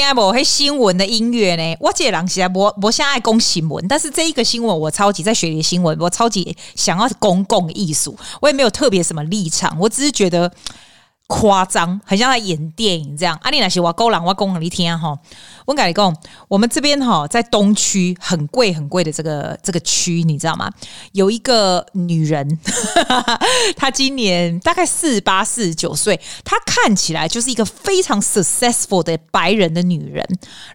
有听无？黑新闻的音乐呢？我这人是我我现在爱讲新闻，但是这一个新闻我超级在学习新闻，我超级想要公共艺术，我也没有特别什么立场，我只是觉得。夸张，很像在演电影这样。阿丽娜是我勾人，我讲给你听哈。我跟你讲，我们这边哈在东区很贵很贵的这个这个区，你知道吗？有一个女人，她今年大概四十八、四十九岁，她看起来就是一个非常 successful 的白人的女人。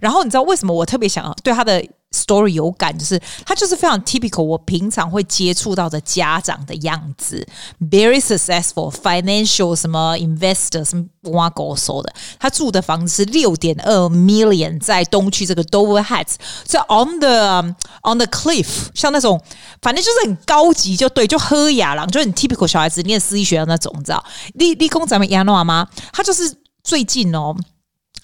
然后你知道为什么我特别想要对她的？story 有感，就是他就是非常 typical，我平常会接触到的家长的样子，very successful financial 什么 investor 什么挖狗手的。他住的房子是六点二 million，在东区这个 Dover Heights，在 on the on the cliff，像那种反正就是很高级，就对，就喝雅郎，就很 typical 小孩子念私立学校那种，你知道？立立功咱们亚诺吗？他就是最近哦。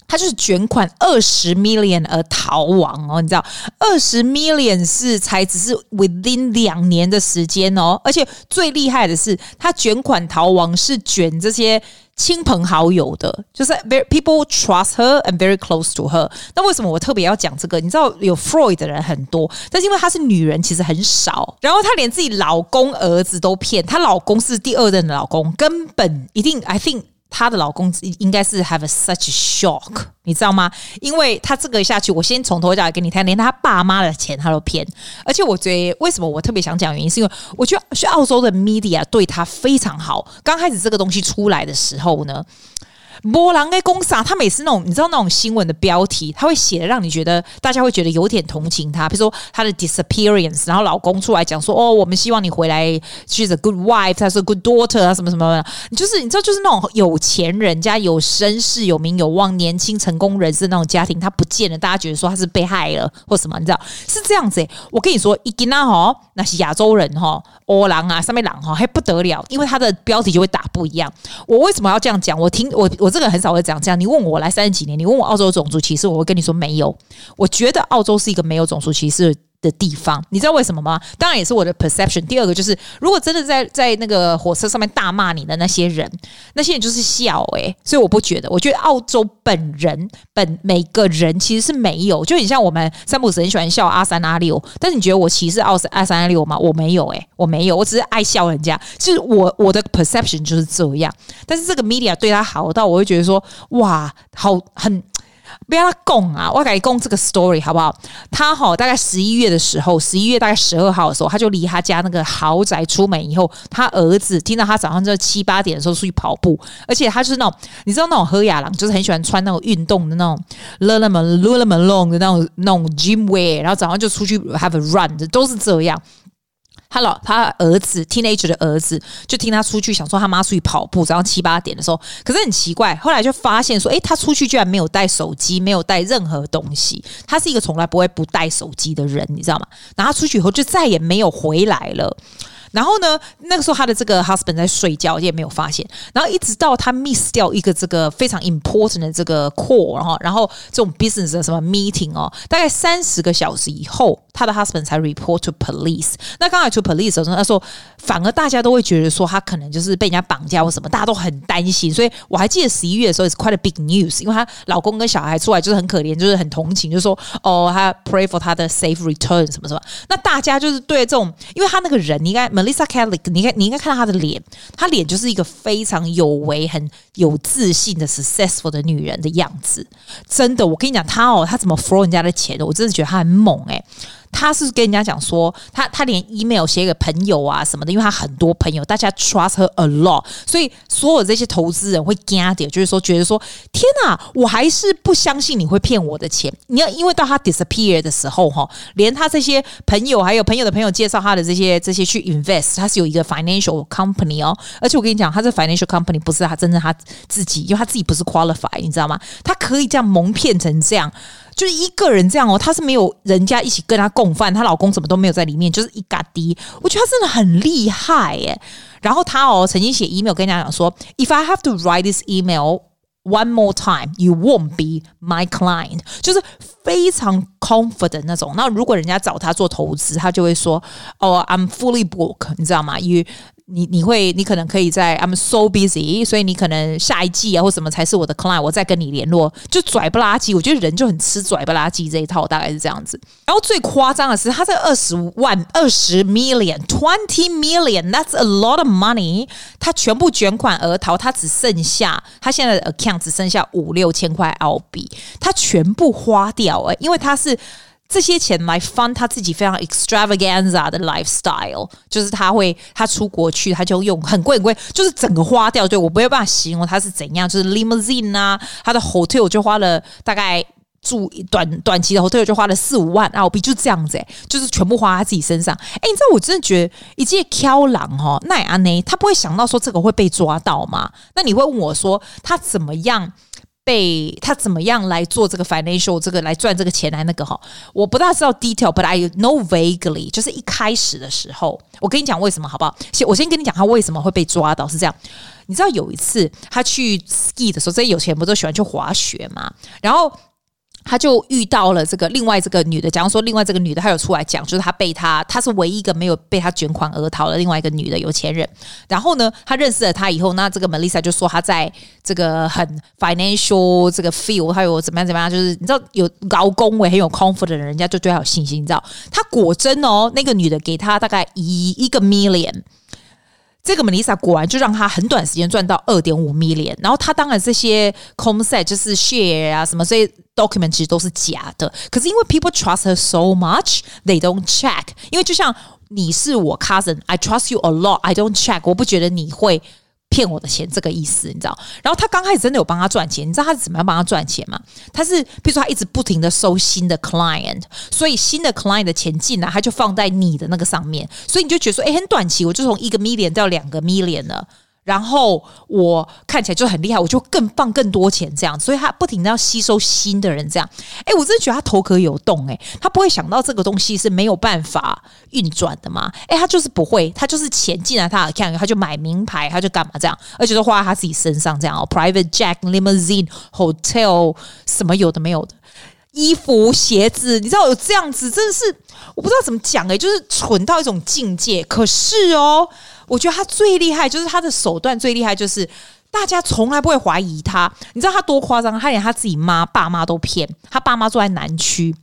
他就是卷款二十 million 而逃亡哦，你知道，二十 million 是才只是 within 两年的时间哦，而且最厉害的是，他卷款逃亡是卷这些亲朋好友的，就是 very people trust her and very close to her。那为什么我特别要讲这个？你知道有 Freud 的人很多，但是因为她是女人，其实很少。然后她连自己老公儿子都骗，她老公是第二任的老公，根本一定 I think。她的老公应该是 have a such shock，你知道吗？因为她这个下去，我先从头讲给你听，连她爸妈的钱她都骗。而且我觉得为什么我特别想讲原因，是因为我觉得去澳洲的 media 对她非常好。刚开始这个东西出来的时候呢。波浪跟公傻，他每次那种你知道那种新闻的标题，他会写的让你觉得大家会觉得有点同情他。比如说他的 disappearance，然后老公出来讲说：“哦，我们希望你回来，she's a good wife，他是 good daughter 啊，什么什么的。”你就是你知道，就是那种有钱人家有身世、有名有望、年轻成功人士那种家庭，他不见了，大家觉得说他是被害了或什么，你知道是这样子、我跟你说，一见到哈，那是亚洲人哈，欧郎啊，上面郎哈，还不得了，因为他的标题就会打不一样。我为什么要这样讲？我听我我。这个很少会讲这样。你问我，来三十几年，你问我澳洲种族歧视，我会跟你说没有。我觉得澳洲是一个没有种族歧视的地方，你知道为什么吗？当然也是我的 perception。第二个就是，如果真的在在那个火车上面大骂你的那些人，那些人就是笑诶、所以我不觉得。我觉得澳洲本人本每个人其实是没有，就很像我们三不五时很喜欢笑阿三阿六，但是你觉得我歧视澳阿三阿六吗？我没有诶、我没有，我只是爱笑人家。就是我我的 perception 就是这样。但是这个 media 对他好到，我会觉得说哇，好很。不要他供啊！我给你供这个 story 好不好？他哈大概十一月的时候，十一月大概十二号的时候，他就离他家那个豪宅出门以后，他儿子听到他早上这七八点的时候出去跑步，而且他就是那种你知道那种喝雅郎，就是很喜欢穿那种运动的那种 lululemon lululemon 的那种那种 gym wear，然后早上就出去 have a run，都是这样。他老他儿子 teenager 的儿子就听他出去，想说他妈出去跑步，早上七八点的时候，可是很奇怪，后来就发现说，诶，他出去居然没有带手机，没有带任何东西。他是一个从来不会不带手机的人，你知道吗？然后他出去以后就再也没有回来了。然后呢，那个时候他的这个 husband 在睡觉，也没有发现。然后一直到他 miss 掉一个这个非常 important 的这个 call，然后然后这种 business 的什么 meeting 哦，大概三十个小时以后，他的 husband 才 report to police。那刚才 to police 的时候，他说反而大家都会觉得说他可能就是被人家绑架或什么，大家都很担心。所以我还记得十一月的时候是 quite a big news，因为她老公跟小孩出来就是很可怜，就是很同情，就说哦，他 pray for 他的 safe return 什么什么。那大家就是对这种，因为他那个人应该。Melissa Kelly，你应该，你应该看到她的脸，她脸就是一个非常有为、很有自信的 successful 的女人的样子。真的，我跟你讲，她哦，她怎么 flow 人家的钱的？我真的觉得她很猛诶、他是跟人家讲说，他他连 email 写给朋友啊什么的，因为他很多朋友，大家 trust her a lot，所以所有这些投资人会惊点，就是说觉得说，天哪，我还是不相信你会骗我的钱。你要因为到他 disappear 的时候哈，连他这些朋友还有朋友的朋友介绍他的这些这些去 invest，他是有一个 financial company 哦，而且我跟你讲，他这 financial company 不是他真正他自己，因为他自己不是 qualified，你知道吗？他可以这样蒙骗成这样。就是一个人这样哦，她是没有人家一起跟她共犯，她老公怎么都没有在里面，就是一嘎滴。我觉得她真的很厉害耶。然后她哦，曾经写 email 跟人家讲说：“If I have to write this email one more time, you won't be my client。”就是非常 confident 那种。那如果人家找她做投资，她就会说：“哦，I'm fully booked，你知道吗？You 你你会你可能可以在 I'm so busy，所以你可能下一季啊或什么才是我的 client，我再跟你联络，就拽不拉几。我觉得人就很吃拽不拉几这一套，大概是这样子。然后最夸张的是，他这二十万、二十 million，twenty million，that's a lot of money，他全部卷款而逃，他只剩下他现在的 account 只剩下五六千块澳币，他全部花掉哎、因为他是。这些钱来翻他自己非常 extravaganza 的 lifestyle，就是他会他出国去，他就用很贵很贵，就是整个花掉。对，我没有办法形容他是怎样，就是 limousine 啊，他的 hotel 就花了大概住短短期的 hotel 就花了四五万澳币，就这样子，欸，就是全部花在自己身上。哎，你知道我真的觉得一介挑狼哈，奈安内，他不会想到说这个会被抓到吗？那你会问我说他怎么样？被他怎么样来做这个 financial 这个来赚这个钱来那个哈，我不大知道 detail，but I know vaguely。就是一开始的时候，我跟你讲为什么好不好？先我先跟你讲他为什么会被抓到是这样。你知道有一次他去 ski 的时候，这些有钱不都喜欢去滑雪嘛？然后。他就遇到了这个另外这个女的，假如说另外这个女的，她有出来讲，就是她被他，她是唯一一个没有被他卷款而逃的另外一个女的有钱人。然后呢，他认识了他以后，那这个 Melissa 就说她在这个很 financial 这个 feel，他有怎么样怎么样，就是你知道有高工位很有 confident 的人，人家就对他有信心，你知道？他果真哦，那个女的给他大概一一个 million。这个 Melissa 果然就让他很短时间赚到二点五 million，然后他当然这些 concept 就是 share 啊什么这些 document 其实都是假的，可是因为 people trust her so much，they don't check。因为就像你是我 cousin，I trust you a lot，I don't check，我不觉得你会。骗我的钱这个意思，你知道？然后他刚开始真的有帮他赚钱，你知道他是怎么样帮他赚钱吗？他是比如说他一直不停的收新的 client，所以新的 client 的钱进来，他就放在你的那个上面，所以你就觉得说，哎，很短期，我就从一个 million 到两个 million 了。然后我看起来就很厉害，我就更放更多钱这样，所以他不停的要吸收新的人这样。哎，我真的觉得他头壳有洞哎，他不会想到这个东西是没有办法运转的嘛？哎，他就是不会，他就是钱进来他的 account，他就买名牌，他就干嘛这样，而且都花在他自己身上这样哦，private jet、limousine、hotel 什么有的没有的，衣服、鞋子，你知道有这样子，真的是我不知道怎么讲哎，就是蠢到一种境界。可是哦。我觉得他最厉害，就是他的手段最厉害，就是大家从来不会怀疑他。你知道他多夸张？他连他自己妈、爸妈都骗。他爸妈住在南区，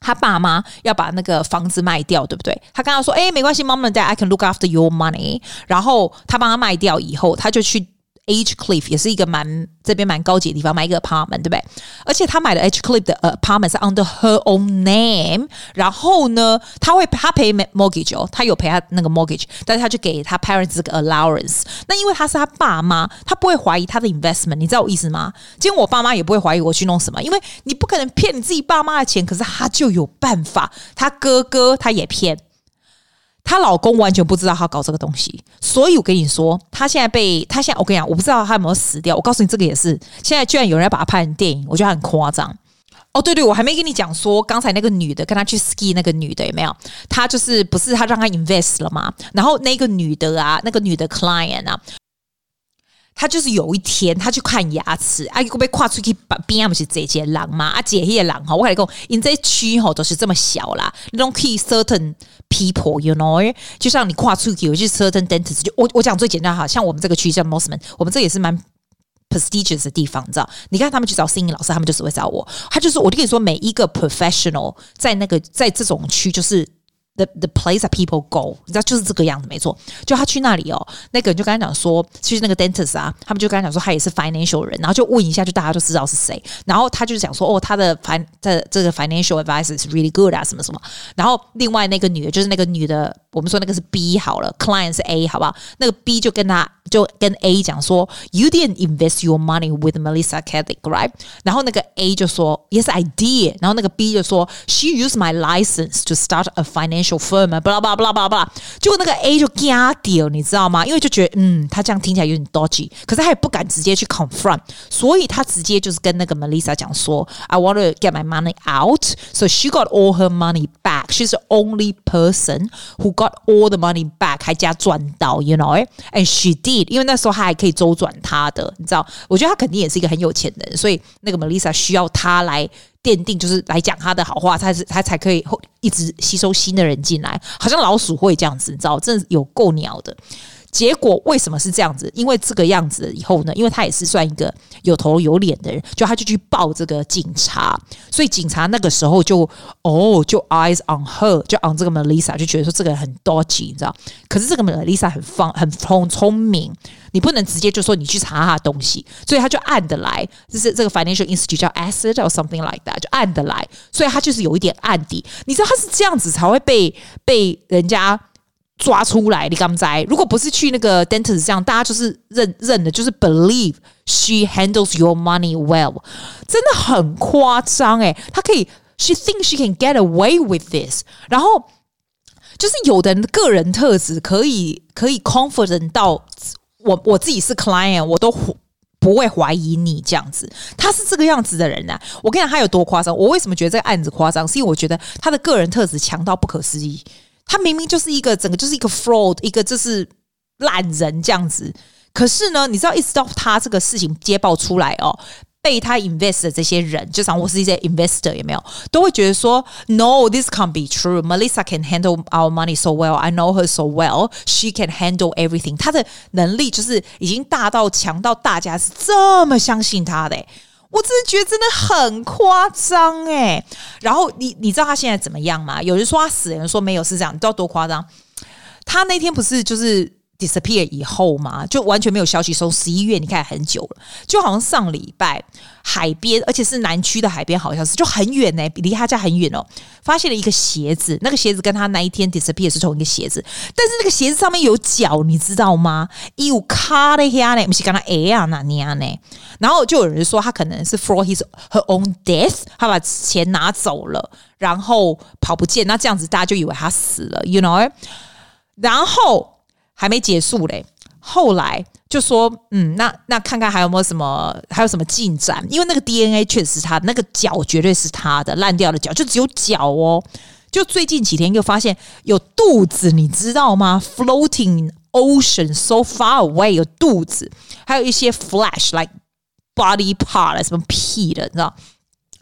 他爸妈要把那个房子卖掉，对不对？他跟他说：“哎，没关系，Mom and Dad，I can look after your money。”然后他帮他卖掉以后，他就去。H Cliff 也是一个蛮这边蛮高级的地方，买一个 apartment，对不对？而且他买的 H Cliff 的 apartment 是 under her own name。然后呢，他会他赔 mortgage 哦，他有赔他那个 mortgage，但是他就给他 parents 这个 allowance。那因为他是他爸妈，他不会怀疑他的 investment，你知道我意思吗？今天我爸妈也不会怀疑我去弄什么，因为你不可能骗你自己爸妈的钱，可是他就有办法。他哥哥他也骗。她老公完全不知道她搞这个东西，所以我跟你说，她现在被她现在我跟你讲，我不知道她有没有死掉。我告诉你，这个也是现在居然有人要把她拍成电影，我觉得很夸张。哦，对对，我还没跟你讲说，刚才那个女的跟她去 ski 那个女的有没有？她就是不是她让她 invest 了吗？然后那个女的啊，那个女的 client 啊。他就是有一天，他去看牙齿，啊，会被跨出去把边不是这些狼嘛？啊，这些狼哈，我跟你讲，因这区吼都是这么小啦，你都可以 certain people，you know，就像你跨出去，有些 certain dentist，就我我讲最简单哈，像我们这个区叫 Mosman，我们这也是蛮 prestigious 的地方，你知道？你看他们去找心理老师，他们就只会找我，他就是我就跟你说，每一个 professional 在那个在这种区就是。The the place that people go，你知道就是这个样子，没错。就他去那里哦，那个人就跟他讲说，其实那个 dentist 啊，他们就跟他讲说，他也是 financial 人，然后就问一下，就大家就知道是谁。然后他就讲说，哦，他的 fin 这这个 financial advice is really good 啊，什么什么。然后另外那个女的，就是那个女的，我们说那个是 B 好了，client 是 A 好不好？那个 B 就跟他就跟 A 讲说，You didn't invest your money with Melissa Caddick，right？然后那个 A 就说，Yes I did。然后那个 B 就说，She used my license to start a financial firm 啊，巴拉巴拉巴拉巴拉巴拉，结果那个 A 就惊掉，你知道吗？因为就觉得，嗯，他这样听起来有点 dodgy，可是他也不敢直接去 confront，所以他直接就是跟那个 Melissa 讲说，I want to get my money out，so she got all her money back. She's the only person who got all the money back，还加赚到，you know，and she did，因为那时候他还可以周转他的，你知道，我觉得他肯定也是一个很有钱的人，所以那个 Melissa 需要他来。奠定就是来讲他的好话，他是他才可以一直吸收新的人进来，好像老鼠会这样子，你知道，真的有够鸟的。结果为什么是这样子？因为这个样子以后呢，因为他也是算一个有头有脸的人，就他就去报这个警察，所以警察那个时候就哦，就 eyes on her，就 on 这个 Melissa，就觉得说这个人很 dodgy，你知道？可是这个 Melissa 很方很聪聪明，你不能直接就说你去查他的东西，所以他就按得来，就是这个 financial institute 叫 Asset or something like that，就按得来，所以他就是有一点案底。你知道他是这样子才会被被人家。抓出来，你刚才如果不是去那个 dentist 这样，大家就是认认的，就是 believe she handles your money well，真的很夸张诶，他可以，she thinks she can get away with this，然后就是有的人个人特质可以可以 confident 到我我自己是 client，我都不会怀疑你这样子，他是这个样子的人呢、啊。我跟你讲，他有多夸张？我为什么觉得这个案子夸张？是因为我觉得他的个人特质强到不可思议。他明明就是一个整个就是一个 fraud，一个就是烂人这样子。可是呢，你知道，一直到他这个事情揭爆出来哦，被他 invest 的这些人，就像我是一些 investor，有没有都会觉得说，No，this can't be true. Melissa can handle our money so well. I know her so well. She can handle everything. 他的能力就是已经大到强到大家是这么相信他的。我真的觉得真的很夸张诶，然后你你知道他现在怎么样吗？有人说他死，有人说没有，是这样，你知道多夸张？他那天不是就是。Disappear 以后嘛，就完全没有消息。从十一月你看很久了，就好像上礼拜海边，而且是南区的海边，好像是就很远呢、欸，离他家很远哦。发现了一个鞋子，那个鞋子跟他那一天 disappear 是同一个鞋子，但是那个鞋子上面有脚，你知道吗？有卡的呀呢，不是跟他哎呀那样呢。然后就有人说他可能是 for his her own death，他把钱拿走了，然后跑不见，那这样子大家就以为他死了，you know？然后。还没结束嘞，后来就说，嗯，那那看看还有没有什么，还有什么进展？因为那个 DNA 确实是他，那个脚绝对是他的，烂掉的脚就只有脚哦。就最近几天又发现有肚子，你知道吗？Floating ocean so far away 有肚子，还有一些 flash like body part 什么屁的，你知道？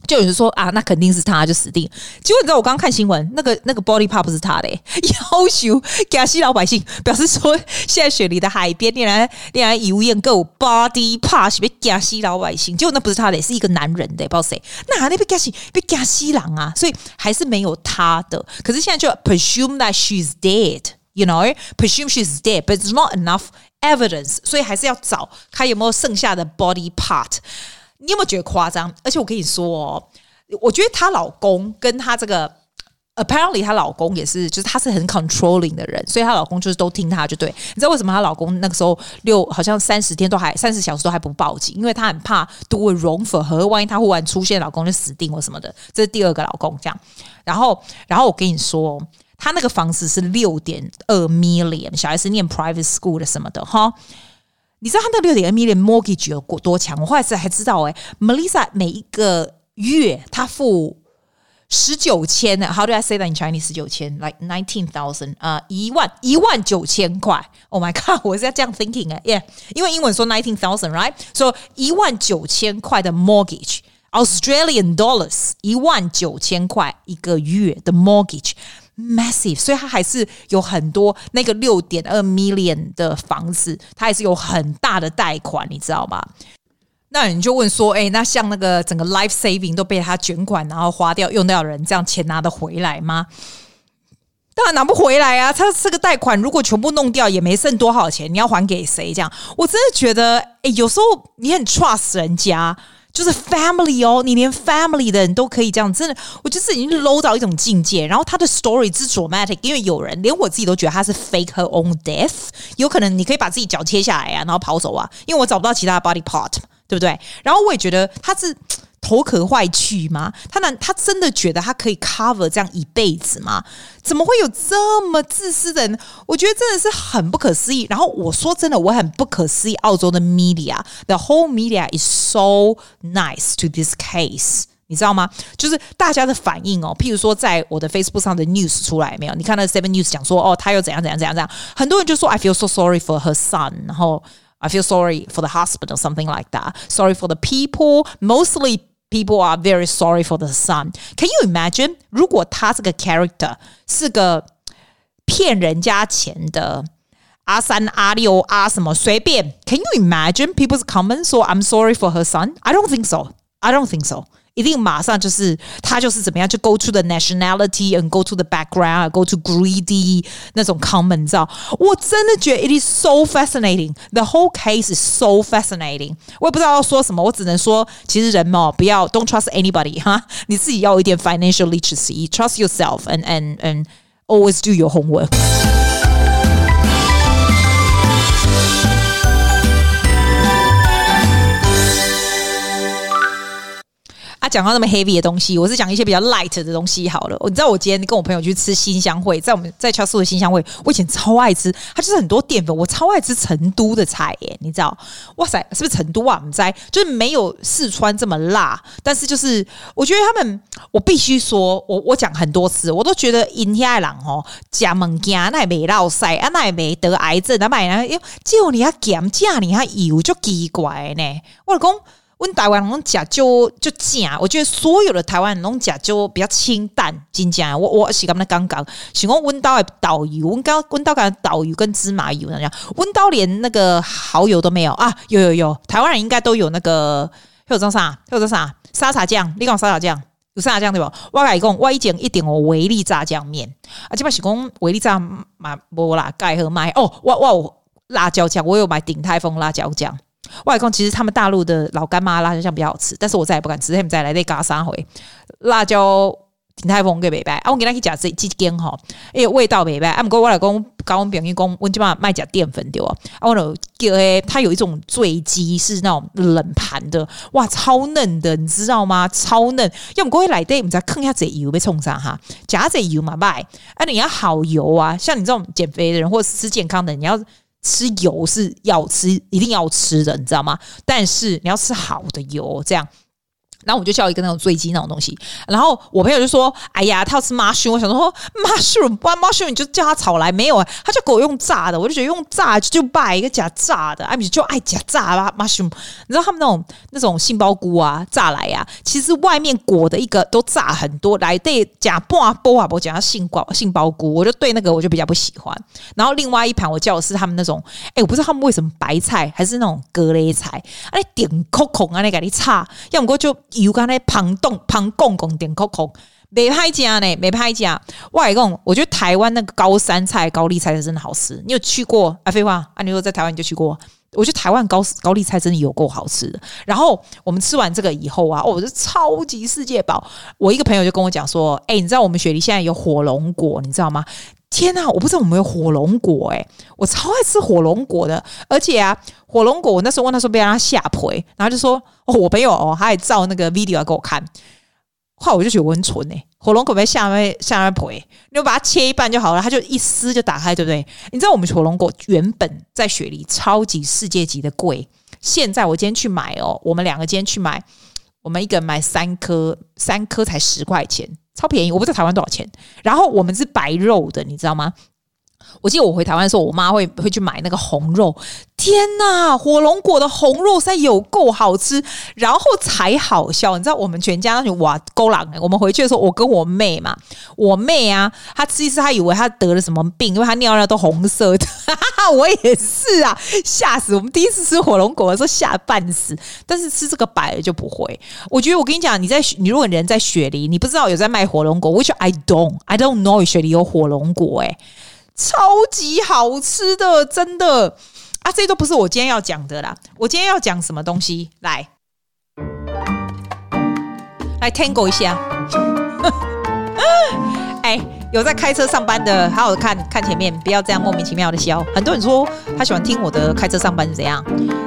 就有人说啊，那肯定是他，就死定。结果你知道我刚刚看新闻，那个那个 body part 不是他的，要求给西老百姓表示说，现在雪梨的海边，竟然竟然有人够 body part 是被给西老百姓，结果那不是他的，是一个男人的，不知道谁。那那被给西被给西郎啊，所以还是没有他的。可是现在就 presume that she's dead，you know，presume she's dead，but it's not enough evidence，所以还是要找看有没有剩下的 body part。你有没有觉得夸张？而且我跟你说哦，我觉得她老公跟她这个 apparently 她老公也是，就是她是很 controlling 的人，所以她老公就是都听她就对。你知道为什么她老公那个时候六好像三十天都还三十小时都还不报警？因为她很怕 do a wrong for her，万一她忽然出现，老公就死定或什么的。这是第二个老公这样。然后，然后我跟你说，她那个房子是六点二 million，小孩是念 private school 的什么的哈。你知道他那六点二 million mortgage 有多强？我后来才知道、欸，哎，Melissa 每一个月他付十九千呢。How do I say that in Chinese？十九千，like nineteen thousand，啊，一万一万九千块。Oh my god！我是要这样 thinking 哎、欸，yeah，因为英文说 nineteen thousand，right？So 一万九千块的 mortgage，Australian dollars，一万九千块一个月的 mortgage。Massive，所以他还是有很多那个六点二 million 的房子，他还是有很大的贷款，你知道吗？那你就问说，哎、那像那个整个 life saving 都被他卷款，然后花掉用掉的人，这样钱拿得回来吗？当然拿不回来啊！他这个贷款如果全部弄掉，也没剩多少钱，你要还给谁？这样，我真的觉得，哎、有时候你很 trust 人家。就是 family 哦，你连 family 的人都可以这样，真的，我就是已经 low 到一种境界。然后他的 story 是 dramatic，因为有人连我自己都觉得他是 fake her own death，有可能你可以把自己脚切下来啊，然后跑走啊，因为我找不到其他的 body part，对不对？然后我也觉得他是。头壳坏去吗？他难，他真的觉得他可以 cover 这样一辈子吗？怎么会有这么自私的人？我觉得真的是很不可思议。然后我说真的，我很不可思议。澳洲的 media，the whole media is so nice to this case，你知道吗？就是大家的反应哦，譬如说在我的 Facebook 上的 news 出来没有？你看那 Seven News 讲说哦，他又怎样怎样怎样怎样，很多人就说 I feel so sorry for her son，然后 I feel sorry for the husband or something like that，sorry for the people mostly。People are very sorry for the son. Can you imagine？如果他这个 character 是个骗人家钱的 阿三、阿六、阿什么随便。Can you imagine people's comments? So I'm sorry for her son. I don't think so. I don't think so. 一定马上就是他就是怎么样，就 go to the nationality and go to the background, go to greedy 那种 comment，你知道？我真的觉得 it is so fascinating. The whole case is so fascinating. 我也不知道要说什么，我只能说，其实人嘛，不要 don't trust anybody 哈，你自己要有一点 financial literacy, trust yourself and and and always do your homework. 讲到那么 heavy 的东西，我是讲一些比较 light 的东西好了。你知道我今天跟我朋友去吃新香会，在我们在乔素的新香会，我以前超爱吃，它就是很多淀粉，我超爱吃成都的菜耶，你知道？哇塞，是不是成都啊？我们在就是没有四川这么辣，但是就是我觉得他们，我必须说，我我讲很多次，我都觉得印尼人哦，吃物件那也没落塞啊，那也没得癌症，那买呢？哟，就你要减价，你还油就奇怪呢，我讲。温台湾那种假就就假，我觉得所有的台湾人那种假就比较清淡，真正。我我是讲的刚刚，喜欢温刀的导游，温刀温刀感导游跟芝麻油那样，温刀连那个蚝油都没有啊！有有有，台湾人应该都有那个，还有这啥？还有这啥？沙茶酱，你讲沙茶酱有沙茶酱对吧？我来讲，我一点一点我维力炸酱面啊，即摆是讲维力炸嘛无啦，盖和买哦，我我有辣椒酱，我有买鼎泰丰辣椒酱。外公其实他们大陆的老干妈辣椒酱比较好吃，但是我再也不敢吃。他们再来那嘎三回辣椒鼎泰丰给美白啊，我给他去讲这几间哈，哎味道美白。啊，不过我老公高温表面工，我基本上卖假淀粉对吧？啊，我有叫诶，他有一种醉鸡是那种冷盘的，哇，超嫩的，你知道吗？超嫩。要么过来对，你再坑一下这油被冲上哈，加这油嘛卖。啊，你要好油啊，像你这种减肥的人或者吃健康的，你要。吃油是要吃，一定要吃的，你知道吗？但是你要吃好的油，这样。然后我就叫一个那种醉鸡那种东西，然后我朋友就说：“哎呀，他要吃 mushroom。”我想说：“mushroom，不然 mushroom 你就叫他炒来没有啊？”他就给我用炸的，我就觉得用炸就就拜一个假炸的，哎，你就爱假炸吧 mushroom。你知道他们那种那种杏鲍菇啊，炸来呀、啊，其实外面裹的一个都炸很多来对假半波啊，我讲杏鲍杏鲍菇，我就对那个我就比较不喜欢。然后另外一盘我叫的是他们那种，哎，我不知道他们为什么白菜还是那种格雷菜，哎，点扣孔啊，那个你炸，要么就。有刚才旁洞旁公公点扣扣没拍价呢，没拍价。外公，我觉得台湾那个高山菜、高丽菜是真的好吃。你有去过？啊，废话啊！你说在台湾你就去过。我觉得台湾高高丽菜真的有够好吃的。然后我们吃完这个以后啊，哦，我是超级世界饱。我一个朋友就跟我讲说：“哎、你知道我们雪梨现在有火龙果，你知道吗？”天呐，我不知道我们有火龙果哎、我超爱吃火龙果的。而且啊，火龙果我那时候问他说，被让他下赔，然后就说哦，我朋友哦，他还照那个 video 来给我看。后来我就觉得我很蠢哎，火龙果被下面下面赔，你就把它切一半就好了，它就一撕就打开，对不对？你知道我们火龙果原本在雪梨超级世界级的贵，现在我今天去买哦，我们两个今天去买，我们一个人买三颗，三颗才十块钱。超便宜，我不知道台湾多少钱。然后我们是白肉的，你知道吗？我记得我回台湾的时候，我妈会会去买那个红肉。天呐，火龙果的红肉塞有够好吃，然后才好笑。你知道我们全家那哇勾狼，我们回去的时候，我跟我妹嘛，我妹啊，她吃一次，她以为她得了什么病，因为她尿尿都红色的。我也是啊，吓死！我们第一次吃火龙果的时候吓半死，但是吃这个白的就不会。我觉得我跟你讲，你在你如果人在雪梨，你不知道有在卖火龙果，which I don't, I don't know 雪梨有火龙果，哎，超级好吃的，真的。啊，这都不是我今天要讲的啦。我今天要讲什么东西？来，来 Tango 一下。哎，有在开车上班的，好好看看前面，不要这样莫名其妙的笑。很多人说他喜欢听我的开车上班是怎样，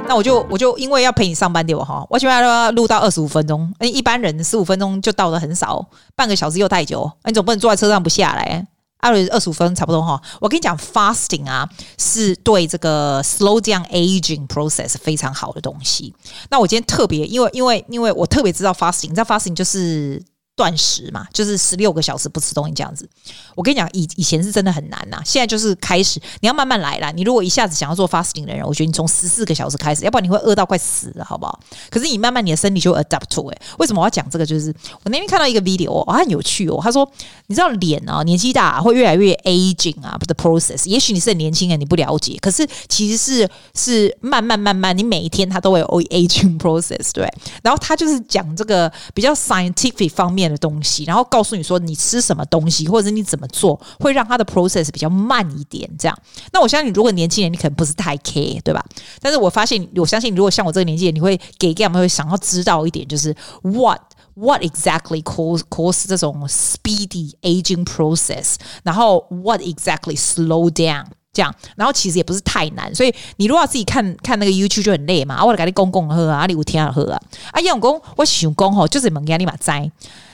那我就我就因为要陪你上班对吧？哈，我喜欢要录到二十五分钟。一般人十五分钟就到的很少，半个小时又太久，你总不能坐在车上不下来。二二十五分差不多哈，我跟你讲，fasting 啊是对这个 slow down aging process 非常好的东西。那我今天特别，因为因为因为我特别知道 fasting，你知道 fasting 就是断食嘛，就是十六个小时不吃东西这样子。我跟你讲，以以前是真的很难呐，现在就是开始，你要慢慢来啦。你如果一下子想要做 fasting 的人，我觉得你从十四个小时开始，要不然你会饿到快死了，好不好？可是你慢慢你的身体就 adapt to 哎。为什么我要讲这个？就是我那天看到一个 video，哦，很有趣哦。他说，你知道脸啊，年纪大会越来越 aging 啊，the process。也许你是很年轻人，你不了解，可是其实是是慢慢慢慢，你每一天它都会有 aging process，对。然后他就是讲这个比较 scientific 方面的东西，然后告诉你说，你吃什么东西，或者是你怎么做，会让它的 process 比较慢一点。这样，那我相信，如果年轻人，你可能不是太 care，对吧？但是我发现，我相信，如果像我这个年纪，你会给 g a m 会想要知道一点，就是 what what exactly cause cause 这种 speedy aging process，然后 what exactly slow down 这样，然后其实也不是太难，所以你如果要自己看看那个 YouTube 就很累嘛。我来给你讲讲喝啊，你有听喝啊？啊，杨公，我想讲吼，就是问下你嘛知。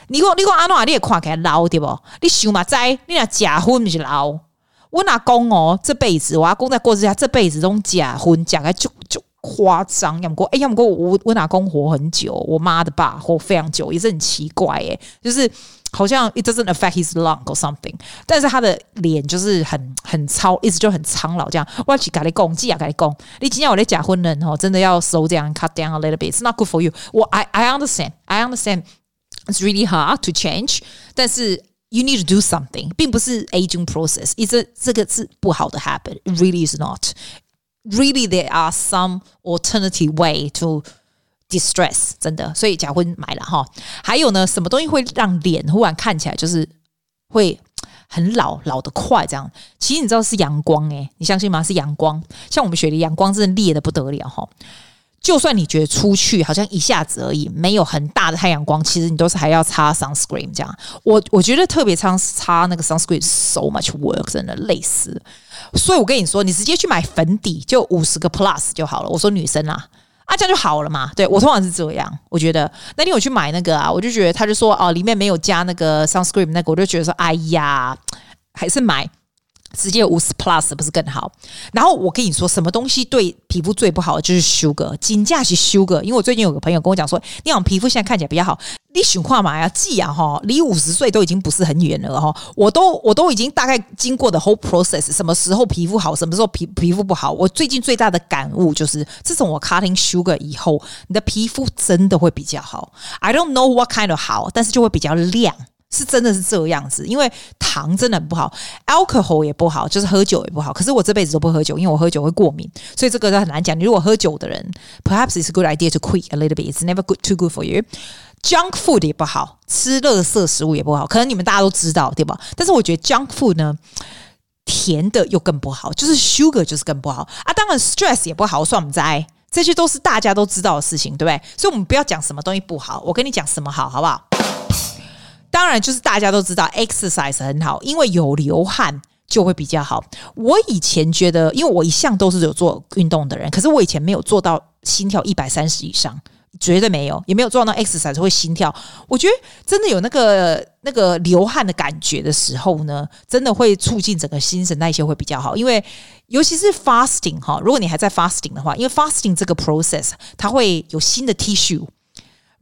你讲你讲安怎你也看起来老对不？你想嘛知，你若假婚就是老。我阿公哦，这辈子我阿公在过之下，这辈子都假婚假的就就夸张。要么过哎，要么过我我阿公活很久，我妈的爸活非常久，也是很奇怪诶，就是好像 it doesn't affect his lung or something，但是他的脸就是很很糙，一直就很苍老这样。我要去跟你讲，记啊跟你讲，你今天我的假婚人哦，真的要收这样 cut down a little bit，it's not good for you。我 I I understand I understand it's really hard to change，但是。You need to do something，并不是 aging process，一这这个是不好的 habit。It really is not. Really, there are some alternative way to distress。真的，所以假婚买了哈。还有呢，什么东西会让脸忽然看起来就是会很老，老得快？这样，其实你知道是阳光诶、你相信吗？是阳光。像我们雪梨阳光真的烈得不得了哈。就算你觉得出去好像一下子而已，没有很大的太阳光，其实你都是还要擦 sunscreen 这样。我我觉得特别擦擦那个 sunscreen so much work，真的累死。所以我跟你说，你直接去买粉底，就五十个 plus 就好了。我说女生啊，啊这样就好了嘛。对，我通常是这样，我觉得那天我去买那个啊，我就觉得他就说哦，里面没有加那个 sunscreen 那个，我就觉得说哎呀，还是买。直接五十 plus 不是更好？然后我跟你说，什么东西对皮肤最不好的就是 sugar，金价是 sugar。因为我最近有个朋友跟我讲说，你好，皮肤现在看起来比较好，你想看嘛呀？记啊哈，离五十岁都已经不是很远了哈。我都我都已经大概经过的 whole process，什么时候皮肤好，什么时候皮皮肤不好。我最近最大的感悟就是，自从我 cutting sugar 以后，你的皮肤真的会比较好。I don't know what kind of 好，但是就会比较亮。是真的是这样子，因为糖真的很不好，alcohol 也不好，就是喝酒也不好。可是我这辈子都不喝酒，因为我喝酒会过敏，所以这个都很难讲。你如果喝酒的人，perhaps it's a good idea to quit a little bit. It's never good too good for you. Junk food 也不好，吃垃圾食物也不好。可能你们大家都知道，对吧？但是我觉得 junk food 呢，甜的又更不好，就是 sugar 就是更不好啊。当然 stress 也不好，算我们在，这些都是大家都知道的事情，对不对？所以我们不要讲什么东西不好，我跟你讲什么好，好不好？当然，就是大家都知道，exercise 很好，因为有流汗就会比较好。我以前觉得，因为我一向都是有做运动的人，可是我以前没有做到心跳一百三十以上，绝对没有，也没有做到 exercise 会心跳。我觉得真的有那个那个流汗的感觉的时候呢，真的会促进整个新陈代谢会比较好。因为尤其是 fasting 哈，如果你还在 fasting 的话，因为 fasting 这个 process 它会有新的 tissue。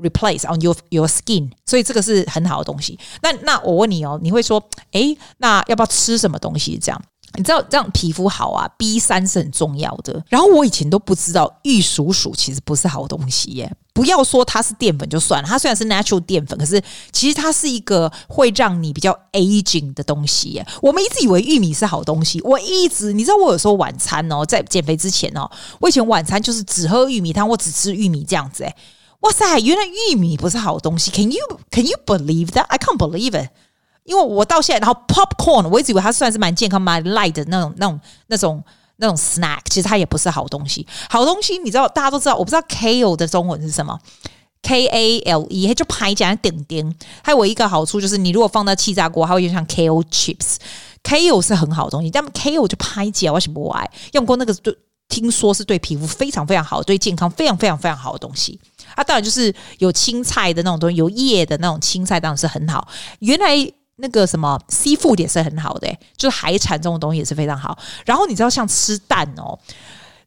Replace on your your skin，所以这个是很好的东西。那那我问你哦，你会说，诶，那要不要吃什么东西？这样你知道这样皮肤好啊？B 三是很重要的。然后我以前都不知道玉蜀黍其实不是好东西耶。不要说它是淀粉就算了，它虽然是 natural 淀粉，可是其实它是一个会让你比较 aging 的东西耶。我们一直以为玉米是好东西，我一直你知道我有时候晚餐哦，在减肥之前哦，我以前晚餐就是只喝玉米汤，我只吃玉米这样子诶。哇塞！原来玉米不是好东西，Can you Can you believe that? I can't believe it。因为我到现在，然后 popcorn，我一直以为它算是蛮健康、蛮 light 的那种、那种、那种、那种 snack，其实它也不是好东西。好东西，你知道，大家都知道，我不知道 kale 的中文是什么？K A L E，就拍起来点点。还有一个好处就是，你如果放到气炸锅，它会就像 kale chips。kale 是很好的东西，但 kale 就拍起来，为什么不爱？用过那个就听说是对皮肤非常非常好，对健康非常非常非常好的东西。啊，当然就是有青菜的那种东西，有叶的那种青菜当然是很好。原来那个什么 seafood 也是很好的，就是海产这种东西也是非常好。然后你知道像吃蛋哦，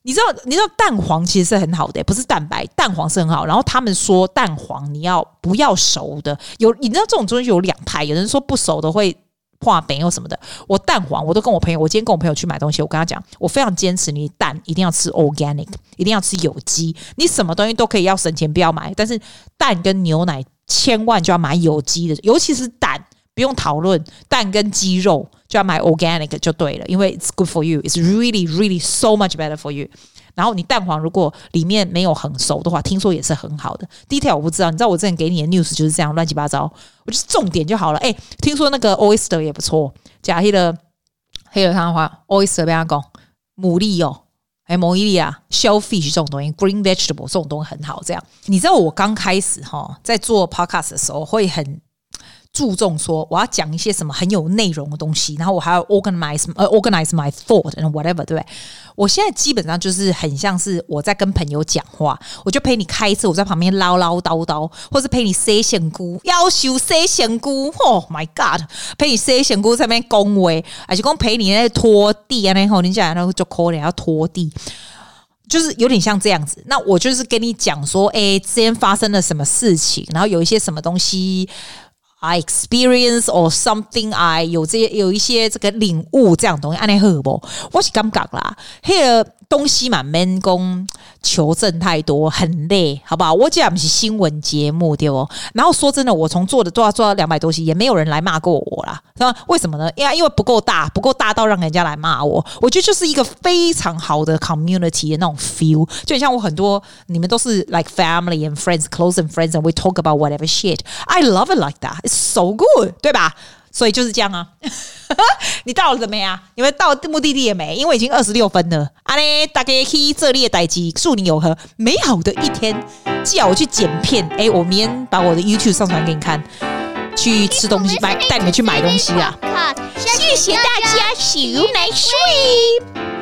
你知道，你知道蛋黄其实是很好的，不是蛋白，蛋黄是很好。然后他们说蛋黄你要不要熟的？有你知道这种东西有两派，有人说不熟的会化肥或什么的。我蛋黄我都跟我朋友，我今天跟我朋友去买东西，我跟他讲，我非常坚持，你蛋一定要吃 organic，一定要吃有机。你什么东西都可以要省钱不要买，但是蛋跟牛奶千万就要买有机的，尤其是蛋。不用讨论，蛋跟鸡肉就要买 organic 就对了，因为 it's good for you，it's really really so much better for you。然后你蛋黄如果里面没有很熟的话，听说也是很好的。detail 我不知道，你知道我之前给你的 news 就是这样乱七八糟，我就是重点就好了。哎，听说那个 oyster 也不错，加黑的黑的汤的话，oyster 不要讲，牡蛎哦，还有牡蛎啊，shellfish 这种东西，green vegetable 这种东西很好。这样，你知道我刚开始哈在做 podcast 的时候会很。注重说我要讲一些什么很有内容的东西，然后我还要 organize 呃 organize my thought and whatever，对不对？我现在基本上就是很像是我在跟朋友讲话，我就陪你开车，我在旁边唠唠叨叨，或是陪你洗香菇，要修洗香菇，Oh my God，陪你洗香菇在那边恭维，还是光陪你那拖地啊？然后你讲然后就可怜要拖地，就是有点像这样子。那我就是跟你讲说，哎，之前发生了什么事情，然后有一些什么东西。I experience or something I 有这些有一些这个领悟这样东西，安尼好不？我是感觉啦，，Here. 东西嘛，免讲求证太多，很累，好不好？我讲不是新闻节目对不？然后说真的，我从做的都要做到两百多期，也没有人来骂过我啦。那为什么呢？因为因为不够大，不够大到让人家来骂我。我觉得就是一个非常好的 community 的那种 feel，就像我很多你们都是 like family and friends, close and friends, and we talk about whatever shit. I love it like that. It's so good，对吧？所以就是这样啊。你到了了没啊？你们到目的地也没？因为已经二十六分了。阿咧，大家去这里的代志，祝你有个美好的一天。叫我去剪片，哎，我明天把我的 YouTube 上传给你看。去吃东西，买带你们去买东西啊！谢谢大家，See you next week。